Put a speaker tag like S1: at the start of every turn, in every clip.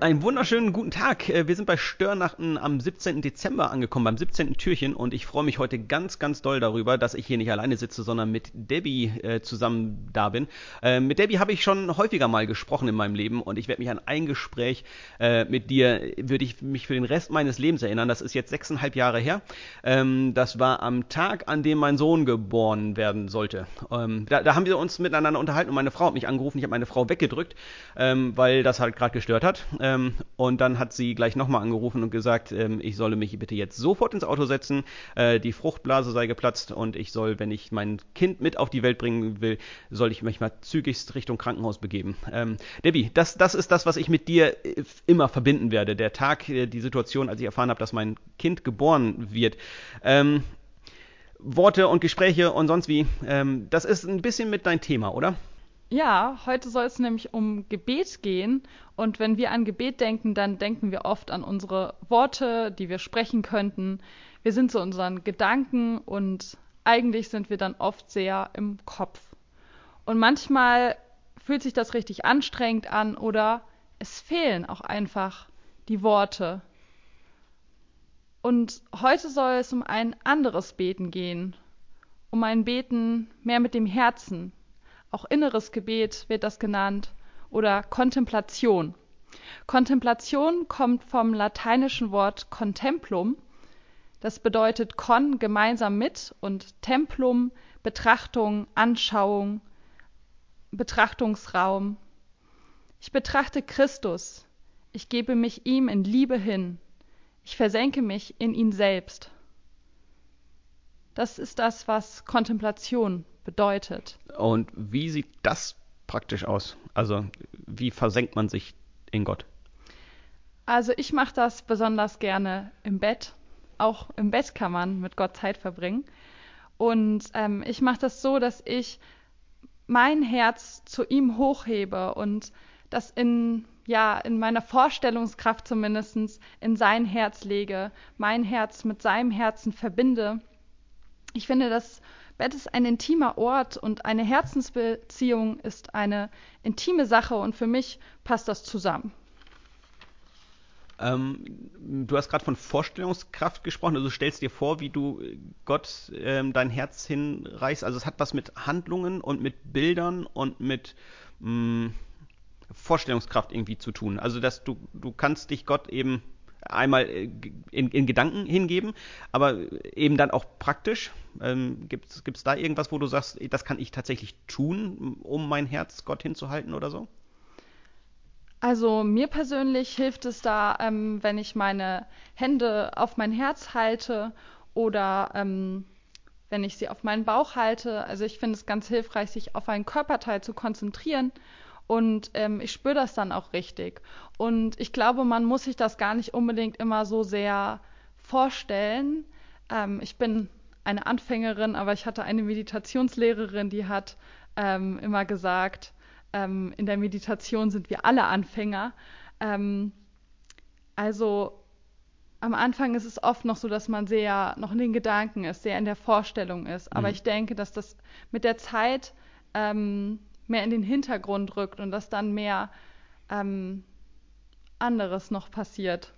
S1: Einen wunderschönen guten Tag. Äh, wir sind bei Störnachten am 17. Dezember angekommen, beim 17. Türchen und ich freue mich heute ganz, ganz doll darüber, dass ich hier nicht alleine sitze, sondern mit Debbie äh, zusammen da bin. Äh, mit Debbie habe ich schon häufiger mal gesprochen in meinem Leben und ich werde mich an ein Gespräch äh, mit dir, würde ich mich für den Rest meines Lebens erinnern. Das ist jetzt sechseinhalb Jahre her. Ähm, das war am Tag, an dem mein Sohn geboren werden sollte. Ähm, da, da, haben wir uns miteinander unterhalten und meine Frau hat mich angerufen. Ich habe meine Frau weggedrückt, ähm, weil das halt gerade gestört hat. Ähm, und dann hat sie gleich nochmal angerufen und gesagt, ähm, ich solle mich bitte jetzt sofort ins Auto setzen, äh, die Fruchtblase sei geplatzt und ich soll, wenn ich mein Kind mit auf die Welt bringen will, soll ich mich mal zügigst Richtung Krankenhaus begeben. Ähm, Debbie, das, das ist das, was ich mit dir äh, immer verbinden werde. Der Tag, äh, die Situation, als ich erfahren habe, dass mein Kind geboren wird. Ähm, Worte und Gespräche und sonst wie. Ähm, das ist ein bisschen mit dein Thema, oder?
S2: Ja, heute soll es nämlich um Gebet gehen. Und wenn wir an Gebet denken, dann denken wir oft an unsere Worte, die wir sprechen könnten. Wir sind so unseren Gedanken und eigentlich sind wir dann oft sehr im Kopf. Und manchmal fühlt sich das richtig anstrengend an oder es fehlen auch einfach die Worte. Und heute soll es um ein anderes Beten gehen, um ein Beten mehr mit dem Herzen, auch inneres Gebet wird das genannt, oder Kontemplation. Kontemplation kommt vom lateinischen Wort contemplum. Das bedeutet con gemeinsam mit und templum Betrachtung, Anschauung, Betrachtungsraum. Ich betrachte Christus. Ich gebe mich ihm in Liebe hin. Ich versenke mich in ihn selbst. Das ist das, was Kontemplation bedeutet.
S1: Und wie sieht das praktisch aus? Also wie versenkt man sich in Gott?
S2: Also ich mache das besonders gerne im Bett. Auch im Bett kann man mit Gott Zeit verbringen. Und ähm, ich mache das so, dass ich mein Herz zu ihm hochhebe und das in ja in meiner Vorstellungskraft zumindest in sein Herz lege, mein Herz mit seinem Herzen verbinde. Ich finde, das Bett ist ein intimer Ort und eine Herzensbeziehung ist eine intime Sache und für mich passt das zusammen.
S1: Ähm, du hast gerade von Vorstellungskraft gesprochen, also stellst dir vor, wie du Gott ähm, dein Herz hinreißt. Also es hat was mit Handlungen und mit Bildern und mit mh, mm, Vorstellungskraft irgendwie zu tun. Also dass du, du kannst dich Gott eben einmal äh, in, in, Gedanken hingeben, aber eben dann auch praktisch. Ähm, Gibt es da irgendwas, wo du sagst, das kann ich tatsächlich tun, um mein Herz Gott hinzuhalten oder so?
S2: Also mir persönlich hilft es da, ähm, wenn ich meine Hände auf mein Herz halte oder ähm, wenn ich sie auf meinen Bauch halte. Also ich finde es ganz hilfreich, sich auf einen Körperteil zu konzentrieren und ähm, ich spüre das dann auch richtig. Und ich glaube, man muss sich das gar nicht unbedingt immer so sehr vorstellen. Ähm, ich bin eine Anfängerin, aber ich hatte eine Meditationslehrerin, die hat ähm, immer gesagt, ähm, in der Meditation sind wir alle Anfänger. Ähm, also am Anfang ist es oft noch so, dass man sehr noch in den Gedanken ist, sehr in der Vorstellung ist. Aber mhm. ich denke, dass das mit der Zeit ähm, mehr in den Hintergrund rückt und dass dann mehr ähm, anderes noch passiert.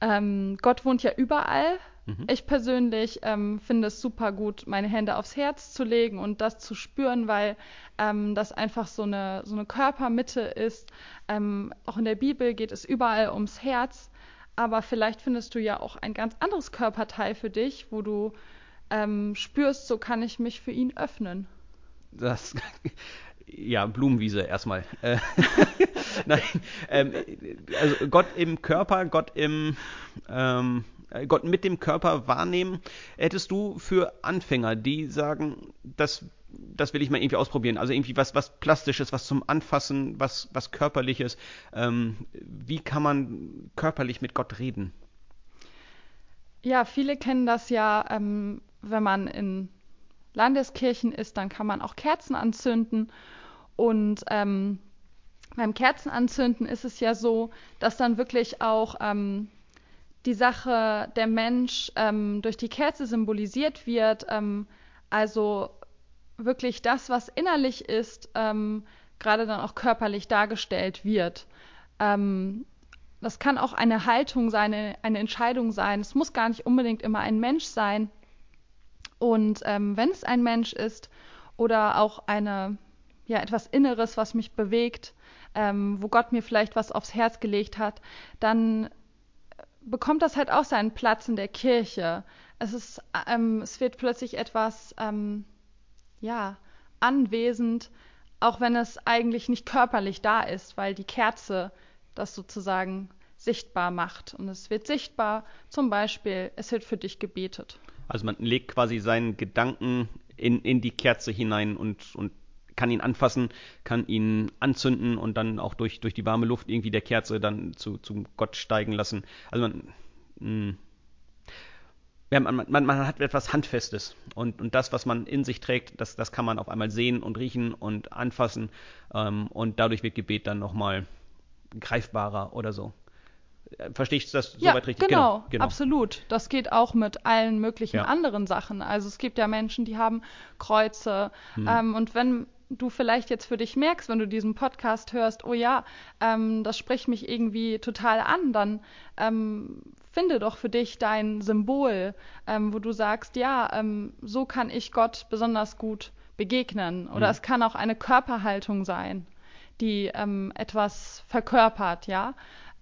S2: Ähm, Gott wohnt ja überall. Mhm. Ich persönlich ähm, finde es super gut, meine Hände aufs Herz zu legen und das zu spüren, weil ähm, das einfach so eine, so eine Körpermitte ist. Ähm, auch in der Bibel geht es überall ums Herz. Aber vielleicht findest du ja auch ein ganz anderes Körperteil für dich, wo du ähm, spürst, so kann ich mich für ihn öffnen
S1: das ja, Blumenwiese erstmal. Äh, nein, ähm, also Gott im Körper, Gott im ähm, Gott mit dem Körper wahrnehmen, hättest du für Anfänger, die sagen, das, das will ich mal irgendwie ausprobieren, also irgendwie was, was Plastisches, was zum Anfassen, was, was Körperliches, ähm, wie kann man körperlich mit Gott reden?
S2: Ja, viele kennen das ja, ähm, wenn man in Landeskirchen ist, dann kann man auch Kerzen anzünden. Und ähm, beim Kerzenanzünden ist es ja so, dass dann wirklich auch ähm, die Sache der Mensch ähm, durch die Kerze symbolisiert wird. Ähm, also wirklich das, was innerlich ist, ähm, gerade dann auch körperlich dargestellt wird. Ähm, das kann auch eine Haltung sein, eine, eine, Entscheidung sein. Es muss gar nicht unbedingt immer ein Mensch sein. Und ähm, wenn es ein Mensch ist oder auch eine, ja, etwas Inneres, was mich bewegt, ähm, wo Gott mir vielleicht was aufs Herz gelegt hat, dann bekommt das halt auch seinen Platz in der Kirche. Es ist, ähm, es wird plötzlich etwas, ähm, ja, anwesend, auch wenn es eigentlich nicht körperlich da ist, weil die Kerze das sozusagen sichtbar macht. Und es wird sichtbar, zum Beispiel, es wird für dich gebetet.
S1: Also man legt quasi seinen Gedanken in, in die Kerze hinein und, und kann ihn anfassen, kann ihn anzünden und dann auch durch, durch die warme Luft irgendwie der Kerze dann zu, zu Gott steigen lassen. Also man, mh, mm, ja, man, man, man, hat etwas Handfestes und, und das, was man in sich trägt, das, das kann man auf einmal sehen und riechen und anfassen ähm, und dadurch wird Gebet dann nochmal greifbarer oder so. Verstehst du das
S2: ja,
S1: soweit richtig?
S2: Genau, genau, genau, absolut. Das geht auch mit allen möglichen ja. anderen Sachen. Also es gibt ja Menschen, die haben Kreuze. Hm. Ähm, und wenn du vielleicht jetzt für dich merkst, wenn du diesen Podcast hörst, oh ja, ähm, das spricht mich irgendwie total an, dann ähm, finde doch für dich dein Symbol, ähm, wo du sagst, ja, ähm, so kann ich Gott besonders gut begegnen. Oder mhm. es kann auch eine Körperhaltung sein, die ähm, etwas verkörpert, ja.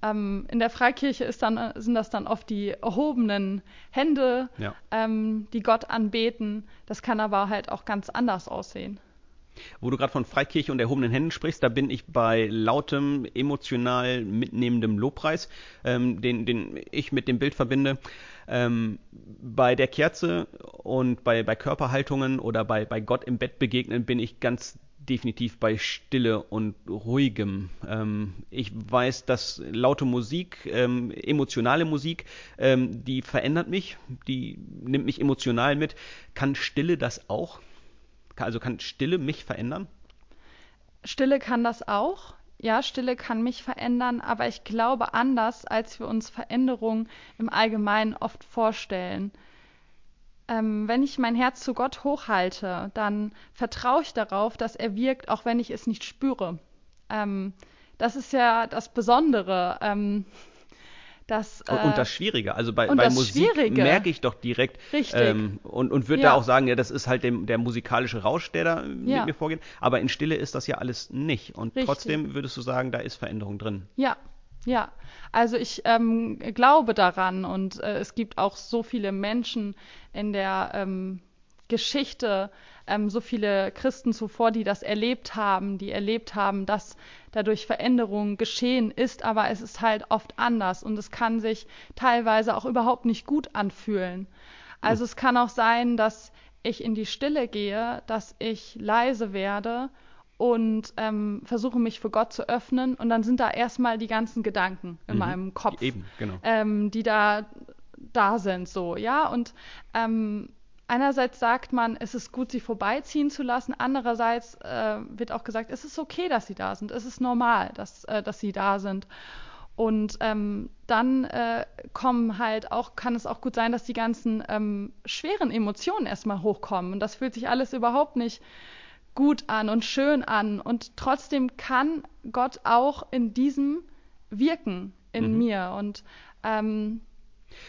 S2: Ähm, in der Freikirche ist dann, sind das dann oft die erhobenen Hände, ja. ähm, die Gott anbeten. Das kann aber halt auch ganz anders aussehen.
S1: Wo du gerade von Freikirche und erhobenen Händen sprichst, da bin ich bei lautem, emotional mitnehmendem Lobpreis, ähm, den, den ich mit dem Bild verbinde. Ähm, bei der Kerze und bei, bei Körperhaltungen oder bei, bei Gott im Bett begegnen bin ich ganz definitiv bei Stille und Ruhigem. Ähm, ich weiß, dass laute Musik, ähm, emotionale Musik, ähm, die verändert mich, die nimmt mich emotional mit. Kann Stille das auch? Also kann Stille mich verändern?
S2: Stille kann das auch. Ja, Stille kann mich verändern, aber ich glaube anders, als wir uns Veränderungen im Allgemeinen oft vorstellen ähm, wenn ich mein Herz zu Gott hochhalte, dann vertraue ich darauf, dass er wirkt, auch wenn ich es nicht spüre. Ähm, das ist ja das Besondere. Ähm, das,
S1: äh, und das Schwierige, also bei, bei Musik merke ich doch direkt ähm, und, und würde ja. da auch sagen, ja, das ist halt dem, der musikalische Rausch, der da ja. mit mir vorgeht. Aber in Stille ist das ja alles nicht. Und Richtig. trotzdem würdest du sagen, da ist Veränderung drin.
S2: Ja, ja, also ich ähm, glaube daran und äh, es gibt auch so viele Menschen in der ähm, Geschichte, ähm, so viele Christen zuvor, die das erlebt haben, die erlebt haben, dass dadurch Veränderung geschehen ist, aber es ist halt oft anders und es kann sich teilweise auch überhaupt nicht gut anfühlen. Also es kann auch sein, dass ich in die Stille gehe, dass ich leise werde und ähm, versuche mich für Gott zu öffnen und dann sind da erstmal die ganzen Gedanken in mhm. meinem Kopf,
S1: Eben, genau.
S2: ähm, die da da sind, so ja und ähm, einerseits sagt man, es ist gut, sie vorbeiziehen zu lassen, andererseits äh, wird auch gesagt, es ist okay, dass sie da sind, es ist normal, dass äh, dass sie da sind und ähm, dann äh, kommen halt auch, kann es auch gut sein, dass die ganzen ähm, schweren Emotionen erstmal hochkommen. Und das fühlt sich alles überhaupt nicht gut an und schön an. Und trotzdem kann Gott auch in diesem wirken in mhm. mir. Und ähm,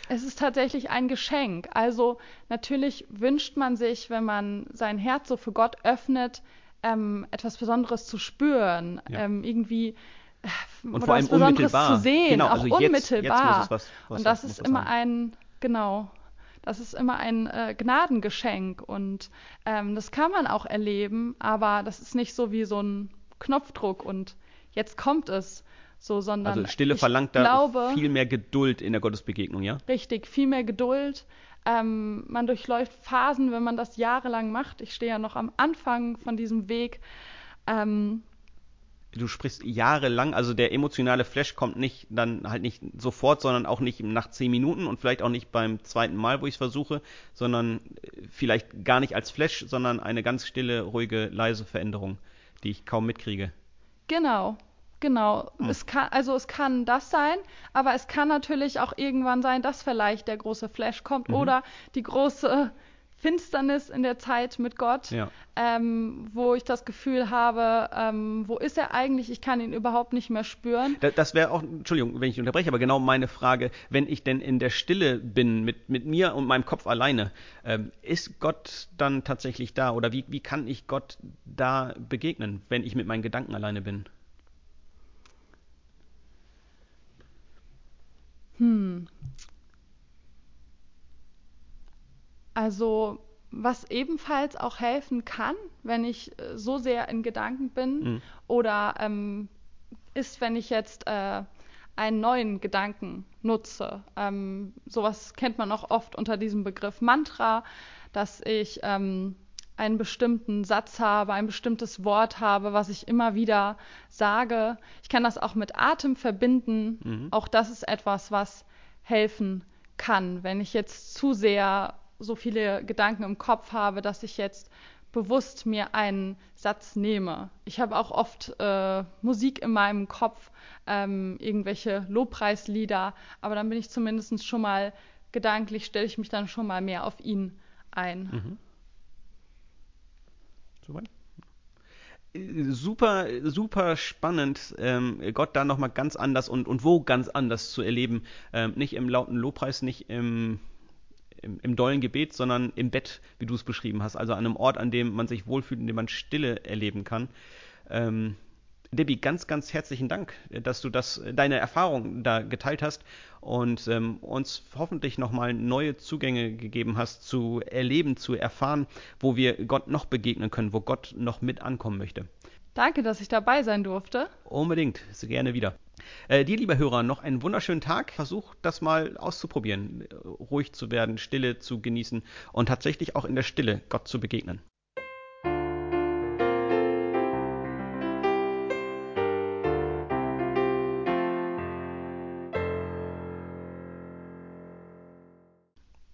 S2: es ist tatsächlich ein Geschenk. Also natürlich wünscht man sich, wenn man sein Herz so für Gott öffnet, ähm, etwas Besonderes zu spüren, ja. ähm, irgendwie
S1: äh, und oder vor allem was Besonderes
S2: zu sehen,
S1: genau,
S2: auch
S1: also
S2: unmittelbar.
S1: Jetzt, jetzt was, was,
S2: und das ist immer ein genau das ist immer ein äh, Gnadengeschenk und ähm, das kann man auch erleben, aber das ist nicht so wie so ein Knopfdruck und jetzt kommt es. So, sondern
S1: also Stille verlangt da glaube, viel mehr Geduld in der Gottesbegegnung, ja?
S2: Richtig, viel mehr Geduld. Ähm, man durchläuft Phasen, wenn man das jahrelang macht. Ich stehe ja noch am Anfang von diesem Weg. Ähm,
S1: du sprichst jahrelang, also der emotionale Flash kommt nicht dann halt nicht sofort, sondern auch nicht nach zehn Minuten und vielleicht auch nicht beim zweiten Mal, wo ich es versuche, sondern äh, vielleicht gar nicht als Flash, sondern eine ganz stille, ruhige, leise Veränderung, die ich kaum mitkriege.
S2: Genau, genau. Hm. Es kann, also es kann das sein, aber es kann natürlich auch irgendwann sein, dass vielleicht der große Flash kommt mhm. oder die große Finsternis in der Zeit mit Gott,
S1: Ja.
S2: ähm, wo ich das Gefühl habe, ähm, wo ist er eigentlich? Ich kann ihn überhaupt nicht mehr spüren.
S1: Da- Das wäre auch, Entschuldigung, wenn ich unterbreche, aber genau meine Frage, wenn ich denn in der Stille bin, mit, mit mir und meinem Kopf alleine, ähm, ist Gott dann tatsächlich da? Oder wie, wie kann ich Gott da begegnen, wenn ich mit meinen Gedanken alleine bin?
S2: Hm. Also, was ebenfalls auch helfen kann, wenn ich äh, so sehr in Gedanken bin,
S1: Mhm.
S2: oder ähm, ist, wenn ich jetzt äh, einen neuen Gedanken nutze. Ähm, sowas kennt man auch oft unter diesem Begriff Mantra, dass ich ähm, einen bestimmten Satz habe, ein bestimmtes Wort habe, was ich immer wieder sage. Ich kann das auch mit Atem verbinden.
S1: Mhm.
S2: Auch das ist etwas, was helfen kann, wenn ich jetzt zu sehr so viele Gedanken im Kopf habe, dass ich jetzt bewusst mir einen Satz nehme. Ich habe auch oft äh, Musik in meinem Kopf, ähm, irgendwelche Lobpreislieder, aber dann bin ich zumindest schon mal gedanklich, stelle ich mich dann schon mal mehr auf ihn ein.
S1: Mhm. Super, super spannend, ähm, Gott da nochmal ganz anders und, und wo ganz anders zu erleben. Ähm, nicht im lauten Lobpreis, nicht im, im, dollen Gebet, sondern im Bett, wie du es beschrieben hast. Also an einem Ort, an dem man sich wohlfühlt, in dem man Stille erleben kann. Ähm, Debbie, ganz, ganz herzlichen Dank, dass du das, deine Erfahrung da geteilt hast und ähm, uns hoffentlich nochmal neue Zugänge gegeben hast, zu erleben, zu erfahren, wo wir Gott noch begegnen können, wo Gott noch mit ankommen möchte.
S2: Danke, dass ich dabei sein durfte.
S1: Unbedingt, sehr gerne wieder. Äh, dir, lieber Hörer, noch einen wunderschönen Tag. Versuch das mal auszuprobieren, ruhig zu werden, Stille zu genießen und tatsächlich auch in der Stille Gott zu begegnen.